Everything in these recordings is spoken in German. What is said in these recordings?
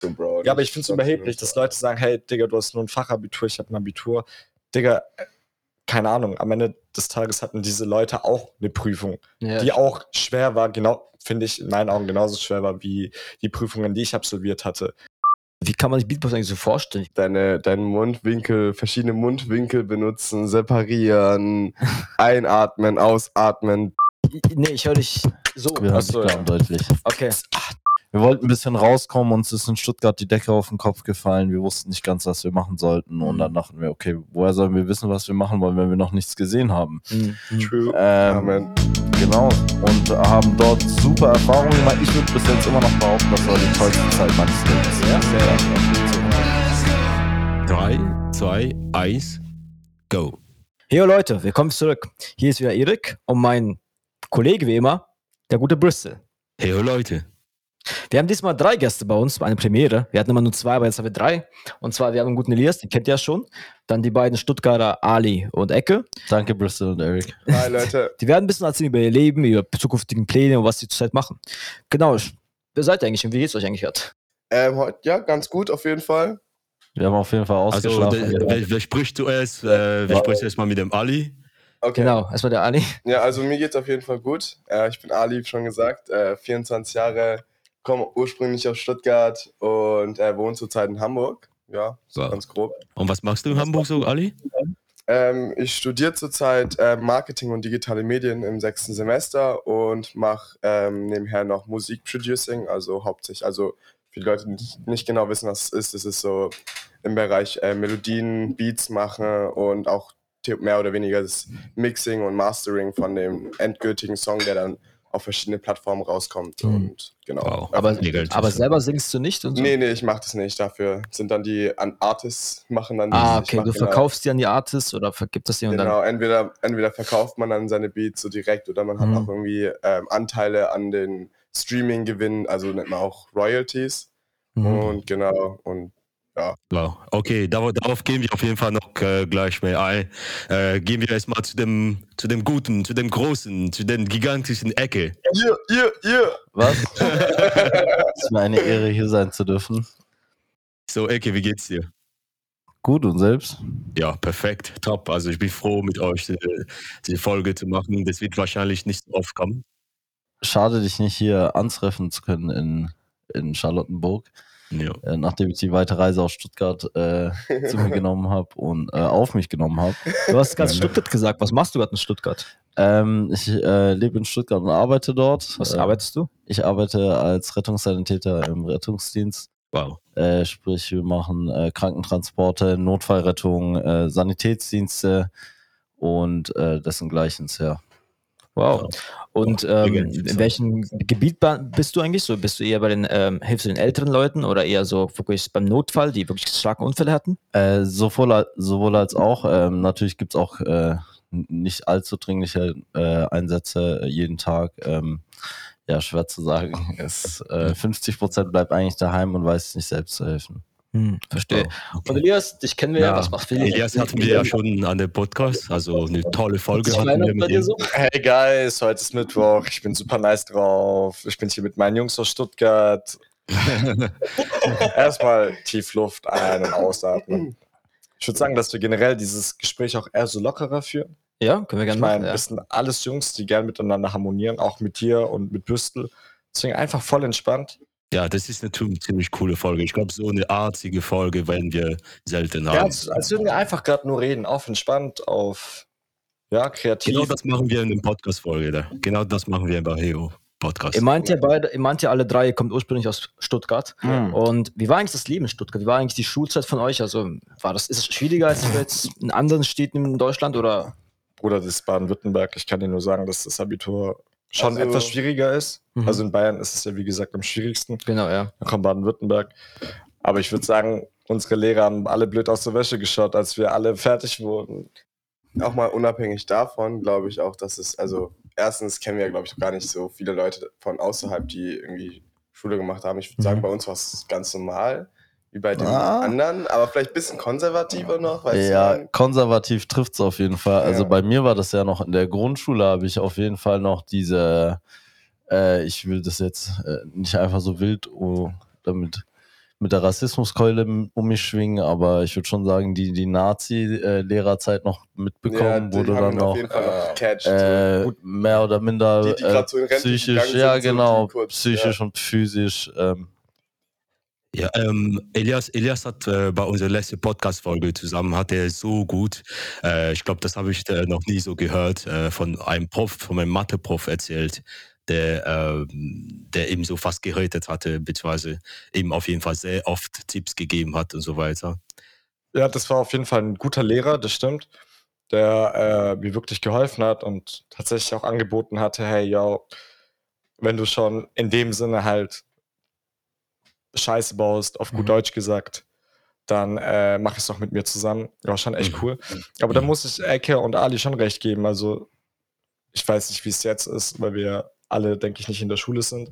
So, Bro. Ja, aber ich finde es überheblich, dass Leute sagen, hey, Digga, du hast nur ein Fachabitur, ich habe ein Abitur. Digga, äh, keine Ahnung, am Ende des Tages hatten diese Leute auch eine Prüfung, Ja, die auch schwer war, genau, finde ich in meinen Augen genauso schwer war wie die Prüfungen, die ich absolviert hatte. Wie kann man sich Beatbox eigentlich so vorstellen? Deine, deinen Mundwinkel, verschiedene Mundwinkel benutzen, separieren, einatmen, ausatmen. Nee, ich höre dich so. Wir hören Achso, dich klar ja. und deutlich. Okay. Wir wollten ein bisschen rauskommen, uns ist in Stuttgart die Decke auf den Kopf gefallen. Wir wussten nicht ganz, was wir machen sollten. Und dann dachten wir, okay, woher sollen wir wissen, was wir machen wollen, wenn wir noch nichts gesehen haben? Mhm. True. Ähm, Amen. Genau. Und haben dort super Erfahrungen gemacht. Ich würde bis jetzt immer noch behaupten, das war die tollste Zeit meines Lebens. Ja, 3, 2, 1, go. Hey Leute, willkommen zurück. Hier ist wieder Erik und mein Kollege wie immer, der gute Bristol. Hey Leute. Wir haben diesmal drei Gäste bei uns, eine Premiere. Wir hatten immer nur zwei, aber jetzt haben wir drei. Und zwar, wir haben einen guten Elias, den kennt ihr ja schon. Dann die beiden Stuttgarter Ali und Ecke. Danke, Bristol und Eric. Hi, Leute. Die werden ein bisschen erzählen über ihr Leben, über zukünftigen Pläne und was sie zurzeit machen. Genau. Wer seid ihr eigentlich und wie geht's euch eigentlich gerade? Ähm, heute, ja, ganz gut auf jeden Fall. Wir haben auf jeden Fall Also, ausgeschlafen. wer, wer, wer spricht zuerst? Äh, wer spricht erst mal mit dem Ali? Okay. Genau, erstmal der Ali. Ja, also mir geht's auf jeden Fall gut. Äh, ich bin Ali, wie schon gesagt, äh, 24 Jahre, komme ursprünglich aus Stuttgart und äh, wohne zurzeit in Hamburg. Ja, So. ganz grob. Und was machst du in Hamburg so, Ali? Ähm, ich studiere zurzeit äh, Marketing und digitale Medien im sechsten Semester und mache ähm, nebenher noch Musikproducing, also hauptsächlich, also für die Leute, die nicht- nicht genau wissen, was es ist, es ist so im Bereich äh, Melodien, Beats machen und auch mehr oder weniger das Mixing und Mastering von dem endgültigen Song, der dann auf verschiedene Plattformen rauskommt. Mhm. Und genau. Wow. Aber, aber selber singst du nicht und so? Nee, nee, ich mache das nicht. Dafür sind dann die an Artists, machen dann Ah, ich okay. mach Du verkaufst die an die Artists oder vergibt das dann. Genau, entweder, entweder verkauft man dann seine Beats so direkt oder man hat Mhm. auch irgendwie ähm, Anteile an den Streaming-Gewinnen, also nennt man auch Royalties. Mhm. Und genau, und Wow. Okay, darauf, darauf gehen wir auf jeden Fall noch äh, gleich mehr ein. Äh, gehen wir erstmal zu dem, zu dem Guten, zu dem Großen, zu den gigantischen Ecke. yeah, yeah, yeah. Was? es ist mir eine Ehre, hier sein zu dürfen. So, Ecke, wie geht's dir? Gut und selbst? Ja, perfekt, top. Also ich bin froh, mit euch äh, diese Folge zu machen. Das wird wahrscheinlich nicht so oft kommen. Schade, dich nicht hier antreffen zu können in, in Charlottenburg, Ja. äh, nachdem ich die weite Reise aus Stuttgart äh, zu mir genommen habe und äh, auf mich genommen habe. Du hast gerade Stuttgart gesagt. Was machst du gerade in Stuttgart? Ähm, ich äh, lebe in Stuttgart und arbeite dort. Was äh, arbeitest du? Ich arbeite als Rettungssanitäter im Rettungsdienst. Wow. Äh, sprich, wir machen äh, Krankentransporte, Notfallrettung, äh, Sanitätsdienste und äh, dessen Gleichens, ja. Wow. Und Mega ähm, in welchem Gebiet bist du eigentlich so? Bist du eher bei den, ähm, hilfst du den älteren Leuten oder eher so wirklich beim Notfall, die wirklich starke Unfälle hatten? Äh, sowohl, sowohl als auch. Ähm, natürlich gibt es auch äh, nicht allzu dringliche äh, Einsätze jeden Tag. Ähm, ja, schwer zu sagen. Es, äh, 50 Prozent bleibt eigentlich daheim und weiß nicht selbst zu helfen. Hm, verstehe. Wow. Und Elias, dich kennen wir ja. Ja, Was macht Phil? Elias hatten wir ja schon an der Podcast, also eine tolle Folge Ich hatten wir mit dir ihm. so? Hey Guys, heute ist Mittwoch. Ich bin super nice drauf. Ich bin hier mit meinen Jungs aus Stuttgart. Erstmal tief Luft ein- und ausatmen. Ich würde sagen, dass wir generell dieses Gespräch auch eher so lockerer führen. Ja, können wir Ich gerne meine, machen. wir Ja. sind alles Jungs, die gern miteinander harmonieren, auch mit dir und mit Büstel. Deswegen einfach voll entspannt. Ja, das ist eine ziemlich coole Folge. Ich glaube, so eine artige Folge werden wir selten Ja, haben. als, als würden wir einfach gerade nur reden, auf entspannt, auf ja, kreativ. Genau das machen wir in der Podcast-Folge. da. Genau das machen wir bei Heo Podcast. Ihr meint ja beide, ihr meint ja alle drei, ihr kommt ursprünglich aus Stuttgart. Und wie war eigentlich das Leben in Stuttgart? Wie war eigentlich die Schulzeit von euch? Also war das, ist es schwieriger als jetzt in anderen Städten in Deutschland oder? Bruder, das ist Baden-Württemberg. Ich kann dir nur sagen, dass das Abitur schon Also- etwas schwieriger ist. Mhm. Also in Bayern ist es ja, wie gesagt, am schwierigsten. Genau, ja. Dann kommt Baden-Württemberg. Aber ich würde sagen, unsere Lehrer haben alle blöd aus der Wäsche geschaut, als wir alle fertig wurden. auch mal unabhängig davon, glaube ich auch, dass es, also erstens kennen wir, glaube ich, gar nicht so viele Leute von außerhalb, die irgendwie Schule gemacht haben. Ich würde sagen, Mhm. bei uns war es ganz normal, wie bei den Ah. anderen, aber vielleicht ein bisschen konservativer noch, Ja, du? konservativ trifft es auf jeden Fall. Also Ja. bei mir war das ja noch in der Grundschule, habe ich auf jeden Fall noch diese, äh, ich will das jetzt äh, nicht einfach so wild, oh, damit mit der Rassismuskeule um mich schwingen, aber ich würde schon sagen, die, die Nazi-Lehrerzeit noch mitbekommen, du haben dann noch jeden Fall noch gecatcht. äh, mehr oder minder Die, die äh, psychisch, ja genau, kurz, psychisch und physisch. Ähm, Ja, ähm, Elias, Elias hat äh, bei unserer letzten Podcast-Folge zusammen, hat er so gut, äh, ich glaube, das habe ich äh, noch nie so gehört, äh, von einem Prof, von einem Mathe-Prof erzählt, der, ähm, der eben so fast gerätet hatte, beziehungsweise ihm auf jeden Fall sehr oft Tipps gegeben hat und so weiter. Ja, das war auf jeden Fall ein guter Lehrer, das stimmt, der äh, mir wirklich geholfen hat und tatsächlich auch angeboten hatte, hey, yo, wenn du schon in dem Sinne halt Scheiße baust, auf gut Mhm. Deutsch gesagt, dann äh, mach es doch mit mir zusammen. Ja, schon echt Mhm. cool. Aber da Mhm. muss ich Ecke und Ali schon recht geben. Also, ich weiß nicht, wie es jetzt ist, weil wir alle, denke ich, nicht in der Schule sind.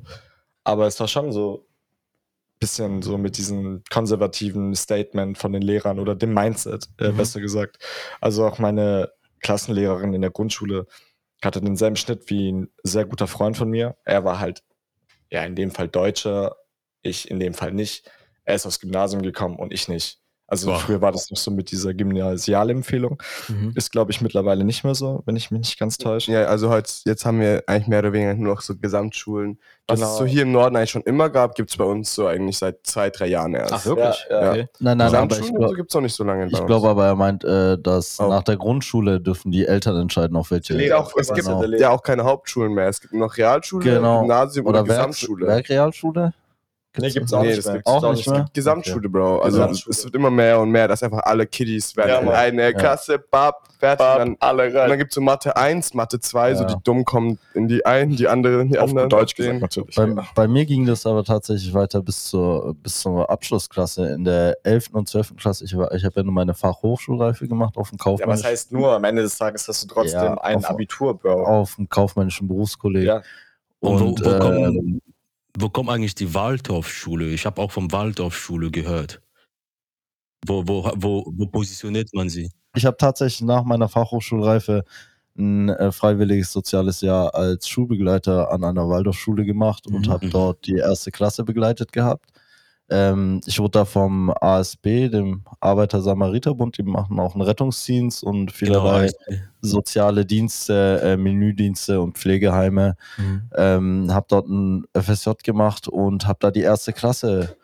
Aber es war schon so ein bisschen so mit diesem konservativen Statement von den Lehrern oder dem Mindset, äh, Mhm. besser gesagt. Also auch meine Klassenlehrerin in der Grundschule hatte denselben Schnitt wie ein sehr guter Freund von mir. Er war halt, ja, in dem Fall Deutscher, ich in dem Fall nicht. Er ist aufs Gymnasium gekommen und ich nicht. Also Boah. früher war das noch so mit dieser Gymnasialempfehlung. Mhm. Ist, glaube ich, mittlerweile nicht mehr so, wenn ich mich nicht ganz täusche. Ja, also heute, jetzt haben wir eigentlich mehr oder weniger nur noch so Gesamtschulen. Was Genau. es so hier im Norden eigentlich schon immer gab, gibt es bei uns so eigentlich seit zwei, drei Jahren erst. Ach, wirklich? Ja, ja. Okay. nein, nein, aber Gesamtschulen glaube gibt es noch nicht so lange. ich uns. glaub aber, er meint, äh, dass Oh. nach der Grundschule dürfen die Eltern entscheiden, auf welche. Ja, auch, es gibt Genau. ja auch keine Hauptschulen mehr. Es gibt noch Realschule, Genau. Gymnasium oder, Oder Werk, Gesamtschule. Nee, gibt's auch Nee, nicht das mehr. gibt's auch nicht mehr? Gesamtschule, Bro. Also Gesamtschule. es wird immer mehr und mehr, dass einfach alle Kiddies werden Ja, in eine Klasse, bab, fertig. Bab, dann, alle und dann rein. gibt es so Mathe 1, Mathe 2, so Ja. die dumm kommen in die einen, die anderen in die Auf anderen. Deutsch gesagt, natürlich. Bei, bei mir ging das aber tatsächlich weiter bis zur, bis zur Abschlussklasse. In der 11. und 12. Klasse, ich, war- ich habe ja nur meine Fachhochschulreife gemacht auf dem Ja, Kaufmännischen, was heißt nur, am Ende des Tages hast du trotzdem Ja, ein auf- Abitur, Bro. auf dem kaufmännischen Berufskolleg. Ja. Und, Und, wo, wo, äh, kommt, wo kommt eigentlich die Waldorfschule? Ich habe auch vom Waldorfschule gehört. Wo, wo, wo, wo positioniert man sie? ich habe tatsächlich nach meiner Fachhochschulreife ein äh, freiwilliges soziales Jahr als Schulbegleiter an einer Waldorfschule gemacht und Mhm. habe dort die erste Klasse begleitet gehabt. Ähm, ich wurde da vom ASB, dem Arbeiter-Samariter-Bund, die machen auch einen Rettungsdienst und vielerlei also, soziale Dienste, äh, Menüdienste und Pflegeheime. Mhm. Ähm, habe dort ein FSJ gemacht und habe da die erste Klasse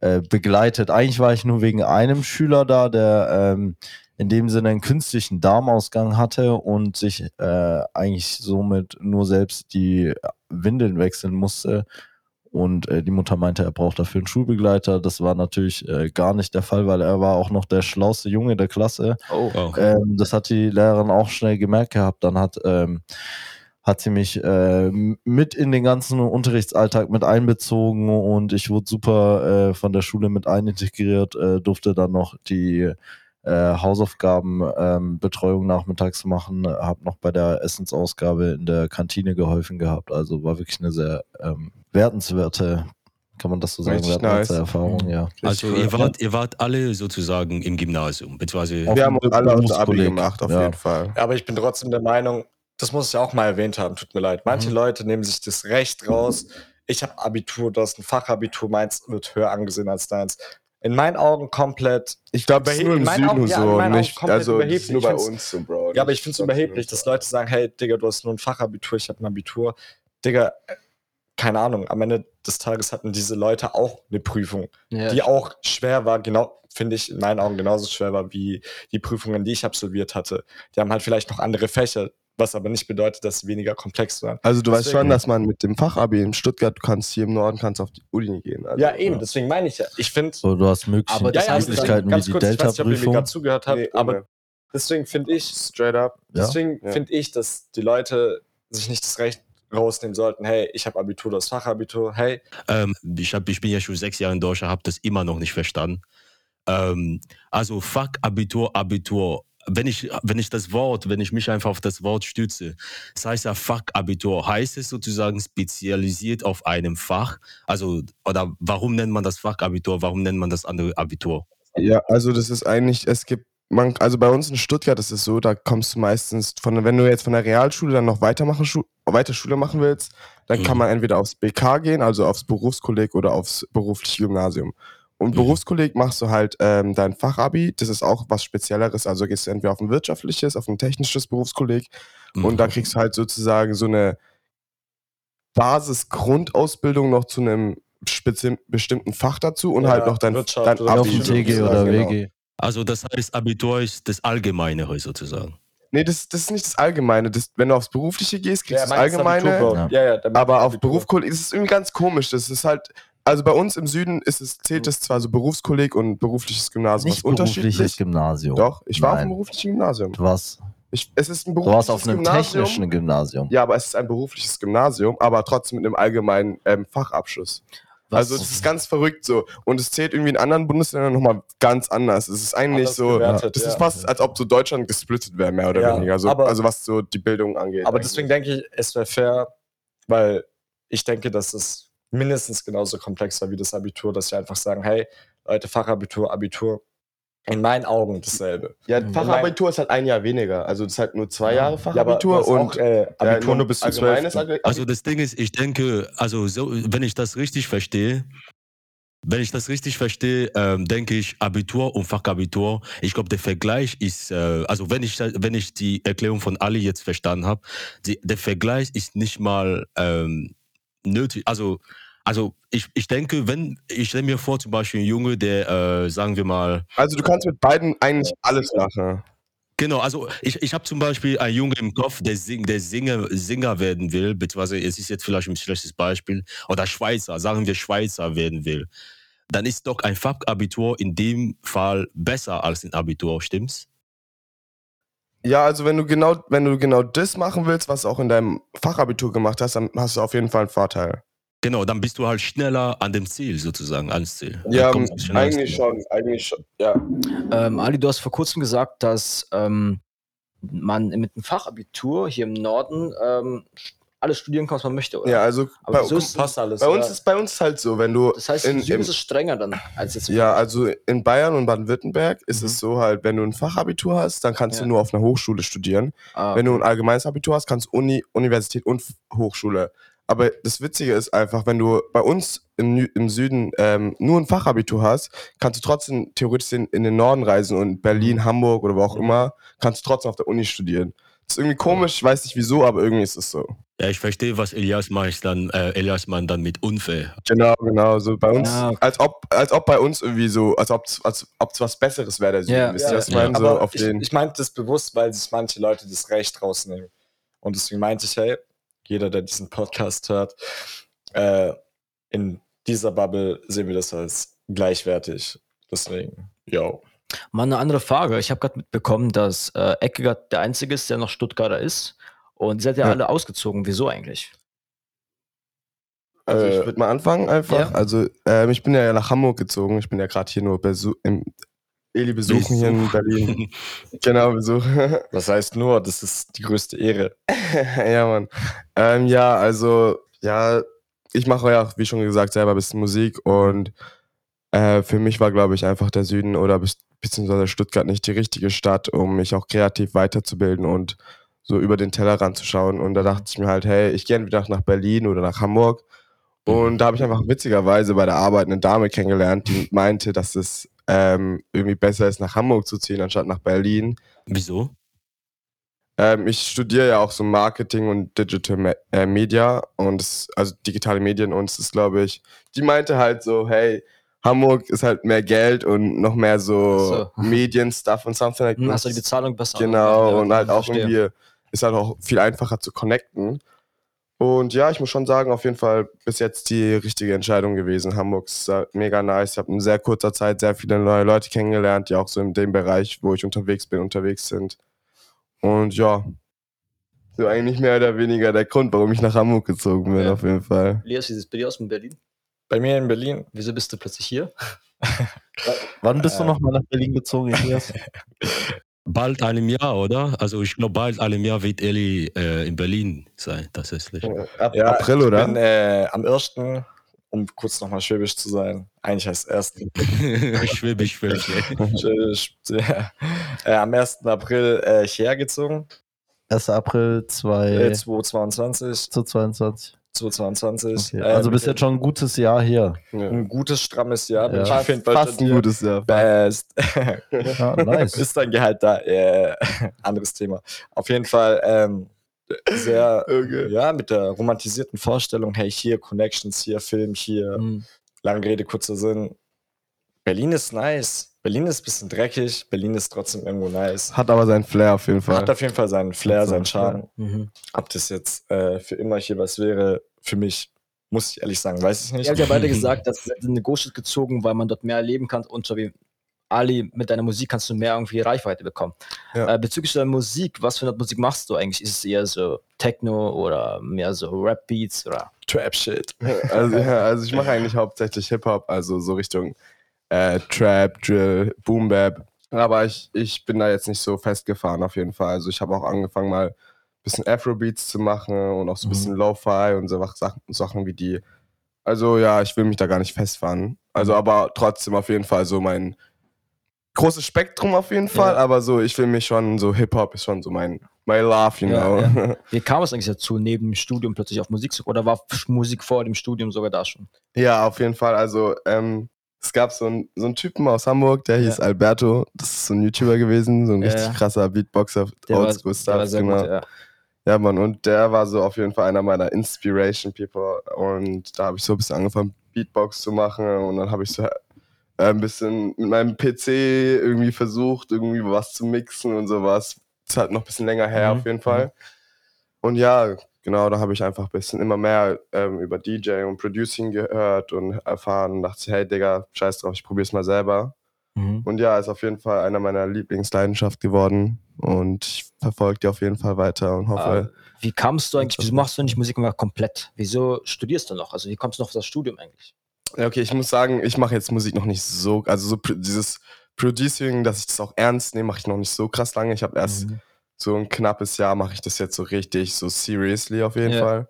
äh, begleitet. Eigentlich war ich nur wegen einem Schüler da, der ähm, in dem Sinne einen künstlichen Darmausgang hatte und sich äh, eigentlich somit nur selbst die Windeln wechseln musste. Und äh, die Mutter meinte, er braucht dafür einen Schulbegleiter. Das war natürlich äh, gar nicht der Fall, weil er war auch noch der schlauste Junge der Klasse. Oh. Oh. Ähm, das hat die Lehrerin auch schnell gemerkt gehabt. Dann hat, ähm, hat sie mich äh, mit in den ganzen Unterrichtsalltag mit einbezogen und ich wurde super äh, von der Schule mit einintegriert, äh, durfte dann noch die äh, Hausaufgabenbetreuung ähm, Betreuung nachmittags machen, habe noch bei der Essensausgabe in der Kantine geholfen gehabt. Also war wirklich eine sehr ähm, wertenswerte, kann man das so sagen, Richtig wertenswerte nice. Erfahrung, ja. Also ihr wart, ihr wart alle sozusagen im Gymnasium, beziehungsweise Wir haben alle unser Abi gemacht, auf Ja. jeden Fall. Aber ich bin trotzdem der Meinung, das muss ich auch mal erwähnt haben, tut mir leid. Manche Mhm. Leute nehmen sich das Recht raus. Ich habe Abitur, du hast ein Fachabitur, meins wird höher angesehen als deins. In meinen Augen komplett. Ich glaube, das ist nur im Süden Augen- ja, so, nicht, komplett also das ist überheblich. nur bei uns so, Bro. Ja, aber ich finde es überheblich, dass Leute sagen, hey, Digga, du hast nur ein Fachabitur, ich habe ein Abitur. Digga, äh, keine Ahnung, am Ende des Tages hatten diese Leute auch eine Prüfung, Ja, die auch schwer war, genau, finde ich in meinen Augen genauso schwer war wie die Prüfungen, die ich absolviert hatte. Die haben halt vielleicht noch andere Fächer, was aber nicht bedeutet, dass sie weniger komplex waren. Also du weißt Deswegen- schon, dass man mit dem Fachabi in Stuttgart, du kannst hier im Norden kannst auf die Uni gehen. Also, ja, eben, deswegen meine ich ja. Ich finde, So, du hast mögliche Aber das ja, ja, Möglichkeiten wie ganz die kurz, ich weiß nicht, ob ihr mir Delta-Prüfung. gerade zugehört habt, Nee, aber ohne. deswegen finde ich, Straight up. Ja. Deswegen Ja. finde ich, dass die Leute sich nicht das Recht rausnehmen sollten, hey, ich habe Abitur, du hast Fachabitur, hey, Ähm, ich, hab, ich bin ja schon sechs Jahre in Deutschland, habe das immer noch nicht verstanden. Ähm, also Fuck, Abitur, Abitur. Wenn ich, wenn ich das Wort, wenn ich mich einfach auf das Wort stütze, das heißt ja Fuck, Abitur, heißt es sozusagen spezialisiert auf einem Fach? Also, oder warum nennt man das Fach Abitur, warum nennt man das andere Abitur? Ja, also das ist eigentlich, es gibt, man, also bei uns in Stuttgart ist es so, da kommst du meistens von, wenn du jetzt von der Realschule dann noch weitermachen, Schu weiter Schule machen willst, dann kann Mhm. man entweder aufs BK gehen, also aufs Berufskolleg oder aufs berufliche Gymnasium. Und Berufskolleg machst du halt ähm, dein Fachabi. Das ist auch was Spezielleres. Also gehst du entweder auf ein wirtschaftliches, auf ein technisches Berufskolleg. Und da kriegst du halt sozusagen so eine Basis-Grundausbildung noch zu einem bestimmten Fach dazu und Ja, halt noch dein, Wirtschaft dein oder Abi. Auf dem TG oder genau. WG. Also das heißt, Abitur ist das Allgemeine sozusagen. Nee, das, das ist nicht das Allgemeine. Das, wenn du aufs Berufliche gehst, kriegst Ja, du das Allgemeine. Abitur, Ja. Ja, Aber auf. Berufskolleg ist es irgendwie ganz komisch. Das ist halt, also bei uns im Süden ist es, zählt es zwar so Berufskolleg und berufliches Gymnasium Nicht was unterschiedlich. berufliches Gymnasium. Doch, ich war auf Nein. einem beruflichen Gymnasium. Du warst, Ich, es ist ein du berufliches warst auf einem Gymnasium. technischen Gymnasium. Ja, aber es ist ein berufliches Gymnasium, aber trotzdem mit einem allgemeinen ähm, Fachabschluss. Was- Also das ist ganz verrückt so. Und es zählt irgendwie in anderen Bundesländern nochmal ganz anders. Es ist eigentlich Anders so, gewertet, das ja. ist fast, als ob so Deutschland gesplittet wäre, mehr oder Ja, weniger. So, aber- also was so die Bildung angeht. Aber eigentlich. deswegen denke ich, es wäre fair, weil ich denke, dass es mindestens genauso komplex war wie das Abitur, dass wir einfach sagen, hey, Leute, Fachabitur, Abitur, in meinen Augen dasselbe. Ja. Fachabitur ist halt ein Jahr weniger. Also das ist halt nur zwei Jahre Ja, Fachabitur hast und auch, äh, Abitur ja, nur bis 12. Abi- Also das Ding ist, ich denke, also so, wenn ich das richtig verstehe, wenn ich das richtig verstehe, ähm, denke ich Abitur und Fachabitur. Ich glaube, der Vergleich ist, äh, also wenn ich wenn ich die Erklärung von Ali jetzt verstanden habe, der Vergleich ist nicht mal ähm, nötig. Also also ich, ich denke, wenn ich stelle mir vor, zum Beispiel ein Junge, der äh, sagen wir mal Also du kannst mit beiden eigentlich alles machen. Genau, also ich, ich habe zum Beispiel einen Junge im Kopf, der, sing, der Singer, Singer werden will, beziehungsweise es ist jetzt vielleicht ein schlechtes Beispiel, oder Schweizer, sagen wir Schweizer werden will. Dann ist doch ein Fachabitur in dem Fall besser als ein Abitur, stimmt's? Ja, also wenn du genau, wenn du genau das machen willst, was du auch in deinem Fachabitur gemacht hast, dann hast du auf jeden Fall einen Vorteil. Genau, dann bist du halt schneller an dem Ziel sozusagen, ans Ziel. Ja, eigentlich schon, eigentlich schon. Ja. Ähm, Ali, du hast vor kurzem gesagt, dass ähm, man mit dem Fachabitur hier im Norden ähm, alles studieren kann, was man möchte, oder? Ja, also Aber bei, uns, ist Passt alles. bei uns ja. ist bei uns halt so, wenn du Das heißt, in, im Süden ist es strenger dann als jetzt ja, also in Bayern und Baden-Württemberg ist Mhm. es so halt, wenn du ein Fachabitur hast, dann kannst Ja. du nur auf einer Hochschule studieren. Ah, Wenn du ein allgemeines Abitur hast, kannst du Uni, Universität und Hochschule. Aber das Witzige ist einfach, wenn du bei uns im, im Süden ähm, nur ein Fachabitur hast, kannst du trotzdem theoretisch in, in den Norden reisen und Berlin, Hamburg oder wo auch Mhm. immer, kannst du trotzdem auf der Uni studieren. Das ist irgendwie komisch, ich weiß nicht wieso, aber irgendwie ist es so. Ja, ich verstehe, was Elias meint dann, äh, Elias meint dann mit unfair. Genau, genau. So bei uns, Ja, als ob, als ob bei uns irgendwie so, als ob es als, ob's was Besseres wäre, der Süden. Ja, Wisst ihr, ja, was ich ja. meine? So ich, ich meinte das bewusst, weil sich manche Leute das Recht rausnehmen. Und deswegen meinte ich, hey, jeder, der diesen Podcast hört, äh, in dieser Bubble sehen wir das als gleichwertig. Deswegen, yo. Mal eine andere Frage. Ich habe gerade mitbekommen, dass äh, Eckegard der Einzige ist, der noch Stuttgarter ist. Und ihr seid ja, Ja. alle ausgezogen. Wieso eigentlich? Also ich Äh, würde mal anfangen einfach. ja. Also ähm, ich bin ja nach Hamburg gezogen. Ich bin ja gerade hier nur besu im Eli besuchen hier in Berlin. genau, besuchen. Das heißt nur, das ist die größte Ehre. ja, Mann. Ähm, ja, also, ja, ich mache ja, wie schon gesagt, selber ein bisschen Musik und äh, für mich war, glaube ich, einfach der Süden oder bis, beziehungsweise Stuttgart nicht die richtige Stadt, um mich auch kreativ weiterzubilden und so über den Tellerrand zu schauen. Und da dachte ich mir halt, hey, ich gehe entweder nach Berlin oder nach Hamburg. Und da habe ich einfach witzigerweise bei der Arbeit eine Dame kennengelernt, die meinte, dass es ähm, irgendwie besser ist, nach Hamburg zu ziehen, anstatt nach Berlin. Wieso? Ähm, ich studiere ja auch so Marketing und Digital Me äh, Media und es, also digitale Medien und es ist, glaube ich, die meinte halt so, hey, Hamburg ist halt mehr Geld und noch mehr so, So. Medien-Stuff und something like Hm, that. also die Bezahlung besser. Genau, und halt auch verstehe. irgendwie ist halt auch viel einfacher zu connecten. Und ja, ich muss schon sagen, auf jeden Fall bis jetzt die richtige Entscheidung gewesen. Hamburg ist äh, mega nice. Ich habe in sehr kurzer Zeit sehr viele neue Leute kennengelernt, die auch so in dem Bereich, wo ich unterwegs bin, unterwegs sind. Und ja, so eigentlich mehr oder weniger der Grund, warum ich nach Hamburg gezogen bin, Ja. auf jeden Fall. Elias, wie sieht es bei dir aus in Berlin? Bei mir in Berlin, Wieso bist du plötzlich hier? Wann bist du Äh. noch mal nach Berlin gezogen, Elias? Bald einem Jahr, oder? Also ich glaube, bald einem Jahr wird Eli äh, in Berlin sein, tatsächlich. Ab Ja, April, ich oder? bin äh, am 1., um kurz nochmal schwäbisch zu sein, eigentlich heißt es 1. Schwäbisch, Schwäbisch. Schwäbisch, ja. äh, am 1. April äh, hierher gezogen, 1. April äh, 2, 2022. 2022. 2022. Okay. Äh, Also mit bist jetzt schon ein gutes Jahr hier. Ja. ein gutes, strammes Jahr. Ja. ich auf Fast, ein gutes Jahr. Best. Ja, nice. ist dein Gehalt da? Äh, anderes Thema. Auf jeden Fall ähm, sehr, Okay. ja, mit der romantisierten Vorstellung, hey, hier Connections, hier Film, hier Mhm. lange Rede, kurzer Sinn. Berlin ist nice. Berlin ist ein bisschen dreckig, Berlin ist trotzdem irgendwo nice. Hat aber seinen Flair auf jeden Fall. Hat auf jeden Fall seinen Flair, seinen Charme. Mhm. Ob das jetzt äh, für immer hier was wäre, für mich, muss ich ehrlich sagen, weiß ich nicht. Ihr habt ja beide gesagt, dass in eine Großstadt gezogen, weil man dort mehr erleben kann und so wie Ali, mit deiner Musik kannst du mehr irgendwie Reichweite bekommen. Ja. Äh, bezüglich deiner Musik, was für eine Musik machst du eigentlich? Ist es eher so Techno oder mehr so Rap-Beats oder? Trap-Shit. Also, ja, also ich mache eigentlich hauptsächlich Hip-Hop, also so Richtung äh, Trap, Drill, Boom Bap. Aber ich, ich bin da jetzt nicht so festgefahren auf jeden Fall. Also ich habe auch angefangen mal ein bisschen Afrobeats zu machen und auch so ein Mhm. bisschen Lo-Fi und so Sachen, Sachen wie die. Also ja, ich will mich da gar nicht festfahren. Also aber trotzdem auf jeden Fall so mein großes Spektrum auf jeden Fall. Ja. Aber so, ich will mich schon, so Hip-Hop ist schon so mein my love, you Ja, know. Wie kam es eigentlich dazu, neben dem Studium plötzlich auf Musik zu Oder war Musik vor dem Studium sogar da schon? Ja, auf jeden Fall. Also, ähm, es gab so einen, so einen Typen aus Hamburg, der hieß Ja. Alberto. Das ist so ein YouTuber gewesen, so ein Ja, richtig krasser Beatboxer, Der war, Oldschool der war Stuff, sehr genau. gut, ja. Ja, Mann, und der war so auf jeden Fall einer meiner Inspiration People. Und da habe ich so ein bisschen angefangen, Beatbox zu machen. Und dann habe ich so äh, ein bisschen mit meinem PC irgendwie versucht, irgendwie was zu mixen und sowas. Ist halt noch ein bisschen länger her Mhm, auf jeden Fall. Und ja, genau, da habe ich einfach ein bisschen immer mehr ähm, über DJ und Producing gehört und erfahren und dachte, hey Digga, scheiß drauf, ich probier's mal selber. Mhm. Und ja, ist auf jeden Fall einer meiner Lieblingsleidenschaften geworden. Und ich verfolge die auf jeden Fall weiter und hoffe. Äh, wie kamst du eigentlich, wieso machst du nicht Musik immer komplett? Wieso studierst du noch? Also wie kommst du noch auf das Studium eigentlich? Ja, okay, ich muss sagen, ich mache jetzt Musik noch nicht so, also so dieses Producing, dass ich das auch ernst nehme, mache ich noch nicht so krass lange. Ich habe erst Mhm. So ein knappes Jahr mache ich das jetzt so richtig, so seriously auf jeden Ja. Fall.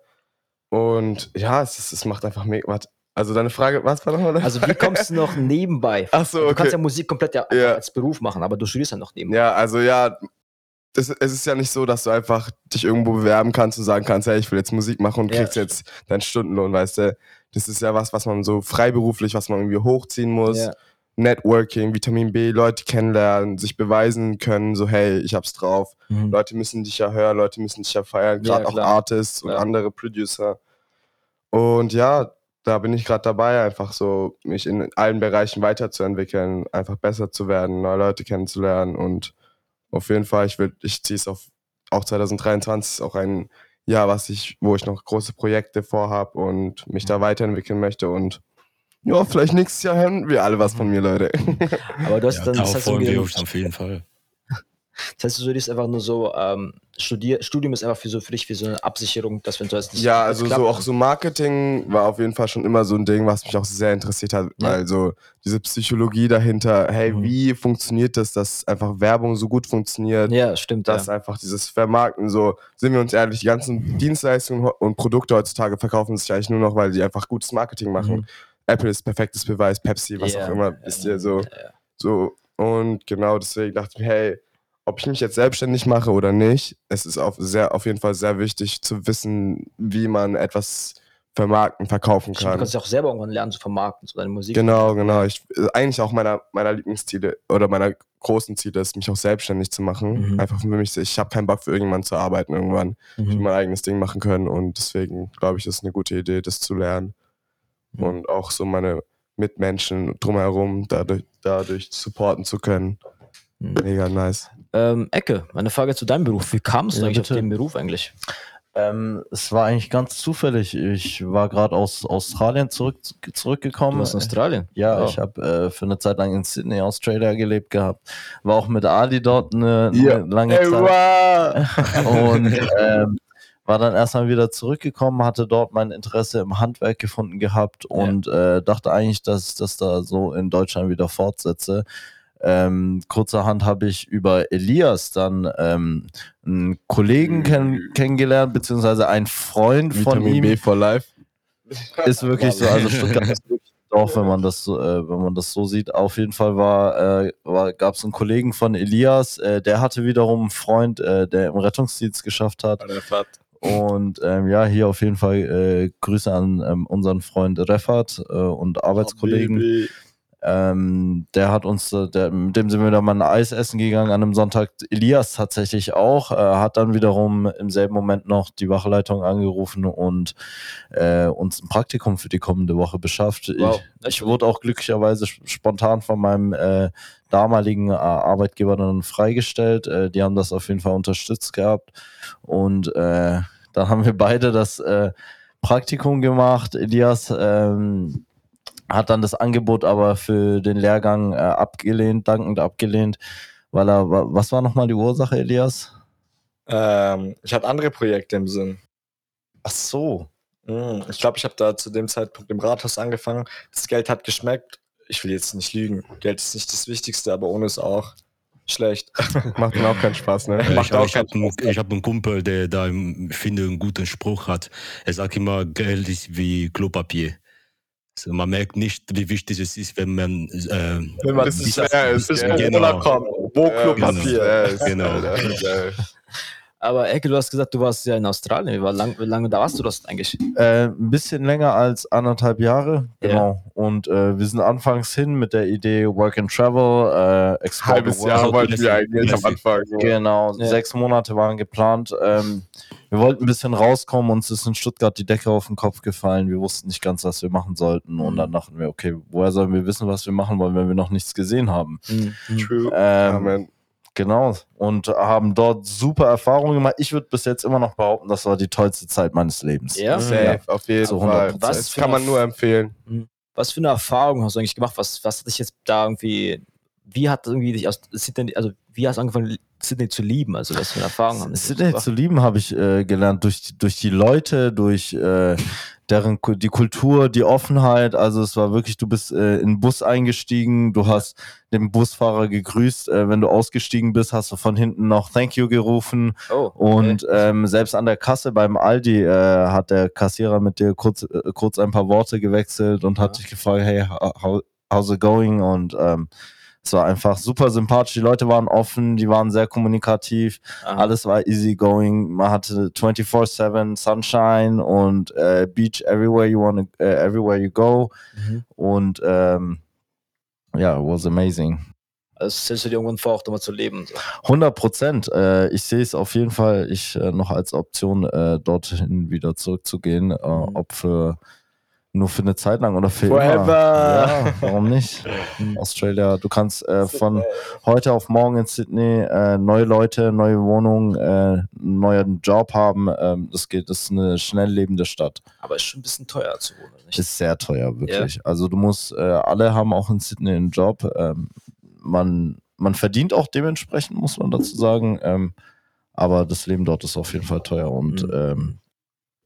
Und ja, es, ist, es macht einfach mega. Also deine Frage, was war nochmal? Also wie kommst du noch nebenbei? Ach so, Du okay. kannst ja Musik komplett ja, Ja. als Beruf machen, aber du studierst ja noch nebenbei. Ja, also ja, es, es ist ja nicht so, dass du einfach dich irgendwo bewerben kannst und sagen kannst, hey, ich will jetzt Musik machen und Ja. kriegst jetzt deinen Stundenlohn, weißt du. Das ist ja was, was man so freiberuflich, was man irgendwie hochziehen muss. Ja. Networking, Vitamin B, Leute kennenlernen, sich beweisen können, so hey, ich hab's drauf. Mhm. Leute müssen dich ja hören, Leute müssen dich ja feiern, Ja, gerade auch klar. Artists und Ja. andere Producer. Und ja, da bin ich gerade dabei, einfach so mich in allen Bereichen weiterzuentwickeln, einfach besser zu werden, neue Leute kennenzulernen und auf jeden Fall, ich will, ich ziehe es auf auch 2023 ist auch ein Jahr, was ich, wo ich noch große Projekte vorhab und mich Mhm. da weiterentwickeln möchte und ja, vielleicht nächstes Jahr hören wir alle was von mir, Leute. Aber du hast Ja, dann, das heißt, wir das uns auf jeden Fall. heißt, du studierst einfach nur so, ähm, Studier, Studium ist einfach für so für dich wie so eine Absicherung, dass wenn du jetzt nicht Ja, also klappt, so auch so Marketing war auf jeden Fall schon immer so ein Ding, was mich auch sehr interessiert hat. Ja. Also diese Psychologie dahinter, hey, Mhm. wie funktioniert das, dass einfach Werbung so gut funktioniert, Ja, stimmt. dass Ja. einfach dieses Vermarkten, so sind wir uns ehrlich, die ganzen Dienstleistungen und Produkte heutzutage verkaufen sich eigentlich nur noch, weil die einfach gutes Marketing machen. Mhm. Apple ist perfektes Beweis, Pepsi, was Ja. auch immer, wisst ihr so. Ja. So, und genau deswegen dachte ich mir, hey, ob ich mich jetzt selbstständig mache oder nicht, es ist auf, sehr, auf jeden Fall sehr wichtig zu wissen, wie man etwas vermarkten, verkaufen Stimmt, Du kann. kannst ja auch selber irgendwann lernen zu vermarkten, so deine Musik. Genau, genau. Ich, äh, eigentlich auch meiner, meiner Lieblingsziele oder meiner großen Ziele ist, mich auch selbstständig zu machen. Mhm. Einfach für mich, ich habe keinen Bock für irgendjemanden zu arbeiten irgendwann. Ich will Mhm. mein eigenes Ding machen können und deswegen glaube ich, das ist eine gute Idee, das zu lernen. Mhm. Und auch so meine Mitmenschen drumherum dadurch, dadurch supporten zu können. Mhm. Mega nice. Ähm, Ecke, meine Frage zu deinem Beruf. Wie kamst du Ja, eigentlich bitte. auf den Beruf eigentlich? Ähm, es war eigentlich ganz zufällig. Ich war gerade aus Australien zurück, zurückgekommen. Du warst in Australien. Ja, Oh. ich habe äh, für eine Zeit lang in Sydney, Australia gelebt gehabt. War auch mit Ali dort eine, Ja. eine lange Zeit. Und ähm, war dann erstmal wieder zurückgekommen, hatte dort mein Interesse im Handwerk gefunden gehabt und äh, dachte eigentlich, dass ich das da so in Deutschland wieder fortsetze. Ähm, kurzerhand habe ich über Elias dann ähm, einen Kollegen kenn kennengelernt, beziehungsweise einen Freund von Vitamin ihm. B for life. Ist wirklich so, also Stuttgart ist wirklich Dorf, wenn man das so, äh, wenn man das so sieht. Auf jeden Fall war, äh, war gab es einen Kollegen von Elias, äh, der hatte wiederum einen Freund, äh, der im Rettungsdienst geschafft hat. Und ähm, ja, hier auf jeden Fall äh, Grüße an ähm, unseren Freund Refat äh, und Arbeitskollegen. Baby. Ähm, der hat uns, äh, der, mit dem sind wir dann mal ein Eis essen gegangen an einem Sonntag. Elias tatsächlich auch, äh, hat dann wiederum im selben Moment noch die Wachleitung angerufen und äh, uns ein Praktikum für die kommende Woche beschafft. Wow. Ich, ich wurde auch glücklicherweise sp- spontan von meinem äh, damaligen äh, Arbeitgeber dann freigestellt. Äh, die haben das auf jeden Fall unterstützt gehabt und dann haben wir beide das Praktikum gemacht. Elias ähm, hat dann das Angebot aber für den Lehrgang äh, abgelehnt, dankend abgelehnt, weil er, wa- was war nochmal die Ursache, Elias? Ähm, ich hatte andere Projekte im Sinn. Ach so. Hm, Ich glaube, ich habe da zu dem Zeitpunkt im Rathaus angefangen. Das Geld hat geschmeckt. Ich will jetzt nicht lügen. Geld ist nicht das Wichtigste, aber ohne ist auch schlecht. Macht dann auch keinen Spaß, ne? Macht ich auch ich habe einen, ich hab einen Kumpel, der da, im- finde einen guten Spruch hat. Er sagt immer, Geld ist wie Klopapier. Also man merkt nicht, wie wichtig es ist, wenn man äh, Wenn man es schwer ist, bis gell? Corona Genau. kommt. Wo Ja, Klopapier? ja, ist- Genau. Aber Ecke, du hast gesagt, du warst ja in Australien. Wie, war lang, wie lange da warst du das eigentlich? Äh, ein bisschen länger als anderthalb Jahre, Ja. genau. Und äh, wir sind anfangs hin mit der Idee Work and Travel, äh, Explore Halbes the Jahr World. wollten wir eigentlich am. Anfang. So. Genau, Ja. sechs Monate waren geplant. Ähm, wir wollten ein bisschen rauskommen, uns ist in Stuttgart die Decke auf den Kopf gefallen. Wir wussten nicht ganz, was wir machen sollten. Und Mhm. dann dachten wir, okay, woher sollen wir wissen, was wir machen wollen, wenn wir noch nichts gesehen haben? True. Ähm, Amen. Genau. Und haben dort super Erfahrungen gemacht. Ich würde bis jetzt immer noch behaupten, das war die tollste Zeit meines Lebens. Ja? Safe, auf jeden Zu Fall. 100%. Was Das kann man nur empfehlen. Was für eine Erfahrung hast du eigentlich gemacht? Was, was hat dich jetzt da irgendwie, wie hat irgendwie dich aus Sydney, also wie hast du angefangen, Sydney zu lieben? Also was für eine Erfahrung haben Sydney zu lieben habe ich äh, gelernt durch, die- durch die Leute, durch äh, deren die Kultur, die Offenheit. Also es war wirklich, du bist äh, in den Bus eingestiegen, du hast den Busfahrer gegrüßt. Äh, wenn du ausgestiegen bist, hast du von hinten noch Thank you gerufen. Oh, Und ähm, selbst an der Kasse beim Aldi äh, hat der Kassierer mit dir kurz, äh, kurz ein paar Worte gewechselt und hat dich gefragt, hey, how, how's it going? Und ähm, es war einfach super sympathisch. Die Leute waren offen, die waren sehr kommunikativ. Aha. Alles war easygoing. Man hatte 24/7 Sunshine und äh, Beach everywhere you want, äh, everywhere you go. Mhm. Und ähm, ja, it was amazing. Also stellst du dir irgendwann vor, auch da mal zu leben. So. 100 Prozent. Äh, ich sehe es auf jeden Fall ich, äh, noch als Option, äh, dorthin wieder zurückzugehen. Äh, Mhm. Ob für nur für eine Zeit lang oder für Forever. immer. Ja, warum nicht? Australia, du kannst äh, von heute auf morgen in Sydney äh, neue Leute, neue Wohnungen, äh, einen neuen Job haben. Ähm, das geht, das ist eine schnell lebende Stadt. Aber ist schon ein bisschen teuer zu wohnen. Nicht? Ist sehr teuer, wirklich. Also du musst, äh, alle haben auch in Sydney einen Job. Ähm, man, man verdient auch dementsprechend, muss man dazu sagen. Ähm, aber das Leben dort ist auf jeden Fall teuer und Mhm. ähm,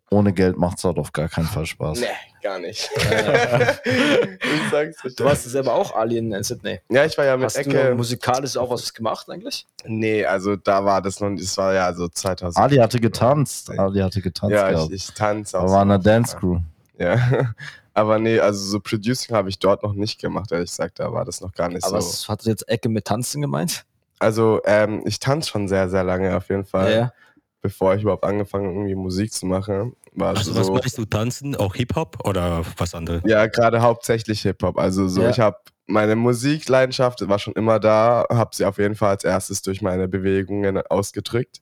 ohne Geld macht es dort auf gar keinen Fall Spaß. Nee, gar nicht. ich sag's du warst selber auch Alien in Sydney. ja, ich war ja mit Hast Ecke. du musikalisch auch was gemacht eigentlich? Nee, also da war das noch, das war ja so 2000. Ali hatte getanzt. Ali hatte getanzt. Ja, ich, ich tanze auch. Er war in so. einer Dance Crew. Ja. Aber nee, also so Producing habe ich dort noch nicht gemacht, ehrlich gesagt. Da war das noch gar nicht Aber so. was hat jetzt Ecke mit Tanzen gemeint? Also, ähm, ich tanze schon sehr, sehr lange auf jeden Fall. Ja. Bevor ich überhaupt angefangen habe, irgendwie Musik zu machen. War Also was so. meinst du, tanzen? Auch Hip-Hop oder was anderes? Ja, gerade hauptsächlich Hip-Hop. Also so, Ja. ich habe meine Musikleidenschaft war schon immer da, habe sie auf jeden Fall als erstes durch meine Bewegungen ausgedrückt.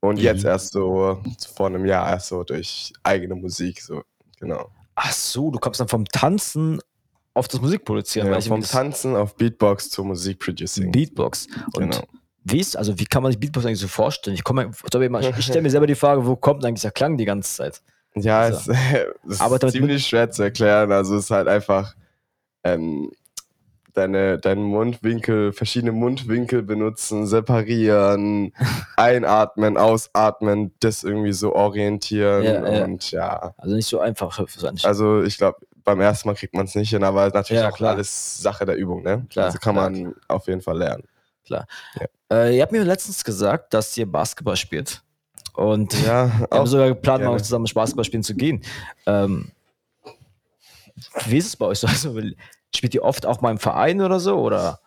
Und Mhm. jetzt erst so vor einem Jahr erst so durch eigene Musik, so genau. Ach so, du kommst dann vom Tanzen auf das Musikproduzieren. Ja, weil ich vom Tanzen auf Beatbox zur Musikproducing. Beatbox. Und Genau. Wie ist, also wie kann man sich Beatbox eigentlich so vorstellen? Ich, komme, ich stelle mir selber die Frage, wo kommt eigentlich der Klang die ganze Zeit? Ja, So. es, es Aber ist ziemlich schwer zu erklären. Also es ist halt einfach ähm, deine, deinen Mundwinkel, verschiedene Mundwinkel benutzen, separieren, einatmen, ausatmen, das irgendwie so orientieren. Ja, ja. Und ja, Also nicht so einfach also ich glaube, beim ersten Mal kriegt man es nicht hin, aber natürlich Ja, auch klar. alles Sache der Übung, ne? Klar, also kann klar. man auf jeden Fall lernen. Äh, ihr habt mir letztens gesagt, dass ihr Basketball spielt. Und Ja, wir haben auch sogar geplant, mal zusammen Basketball spielen zu gehen. Ähm, wie ist es bei euch so? Also, spielt ihr oft auch mal im Verein oder so? Oder?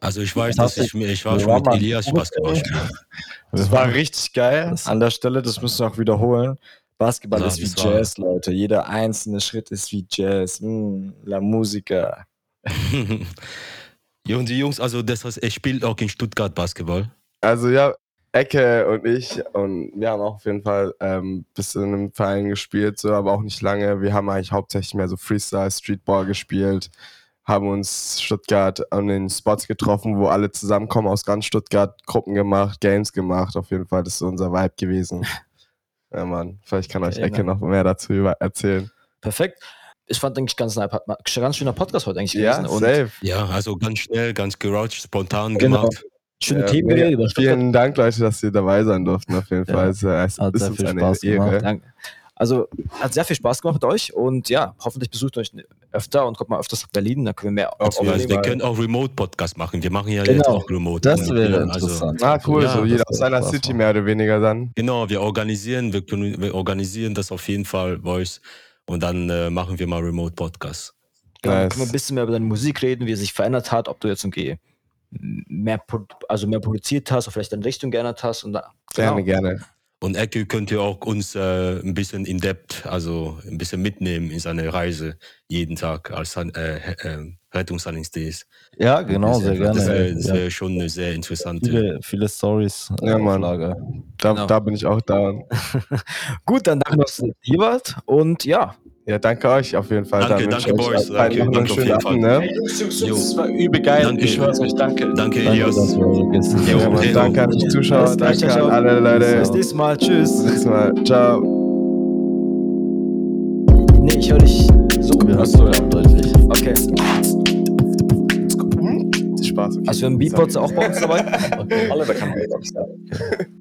Also ich weiß, Das dass ich, mir- ich war schon mit Elias Basketball spielen. Das war richtig geil an der Stelle, das müssen wir auch wiederholen. Basketball Ja, ist wie das war- Jazz, Leute. Jeder einzelne Schritt ist wie Jazz. Mm, la Musica. ja, und die Jungs, also das heißt, er spielt auch in Stuttgart Basketball. Also ja, Ecke und ich und wir haben auch auf jeden Fall ähm, bis in einem Verein gespielt, so, aber auch nicht lange. Wir haben eigentlich hauptsächlich mehr so Freestyle, Streetball gespielt, haben uns Stuttgart an den Spots getroffen, wo alle zusammenkommen aus ganz Stuttgart, Gruppen gemacht, Games gemacht. Auf jeden Fall, das ist unser Vibe gewesen. Ja, Mann, vielleicht kann euch Ecke Mann. noch mehr dazu erzählen. Perfekt. Ich fand eigentlich ganz, ganz schöner Podcast heute eigentlich Ja, gewesen. und safe. Ja, also ganz schnell, ganz geroucht, spontan Genau. gemacht. schöne Ja, Themen geredet über Stuttgart. Vielen Dank, Leute, dass ihr dabei sein durften. Auf jeden Ja, Fall. Es, äh, es hat ist sehr viel Spaß Ehre. gemacht. Danke. Also hat sehr viel Spaß gemacht mit euch und ja, hoffentlich besucht euch öfter und kommt mal öfters nach Berlin, dann können wir mehr Auf jeden Also wir können auch Remote-Podcast machen. Wir machen ja Genau. jetzt auch Remote. Das wäre Also, interessant. Ah, cool, Ja, so jeder aus seiner City machen. mehr oder weniger dann. Genau, wir organisieren, wir, können, wir organisieren das auf jeden Fall, Voice. Und dann äh, machen wir mal Remote-Podcast. Genau, dann Nice. können wir ein bisschen mehr über deine Musik reden, wie es sich verändert hat, ob du jetzt irgendwie mehr, pro- also mehr produziert hast oder vielleicht deine Richtung geändert hast. Und da, Gerne, genau. gerne. Und Ecke könnt ihr auch uns äh, ein bisschen in depth, also ein bisschen mitnehmen in seine Reise jeden Tag als äh, Rettungsdienst. Ja, genau, sehr gerne. Das wäre das Ja, wär schon eine sehr interessante. viele, viele Stories äh, Ja, Mann. Lager. Da, Genau. da bin ich auch da. Gut, dann danke, dass ihr hier wart und ja, Ja, danke euch auf jeden Fall. Danke, danke, Boys. Danke, noch danke auf schönen jeden Abend, Fall. ne? Das war übel geil. Danke. Ich schwör's euch, danke. Danke, Danke, Elias. Hey, danke an die Zuschauer, Bis danke an alle bis Leute. nächstes Mal. Tschüss. Bis nächstes Mal. Ciao. Nee, ich höre dich so. Achso, ja. Okay. Spaß. Okay. Also wir haben Beatbox auch bei uns dabei. Okay. Alle, da kann man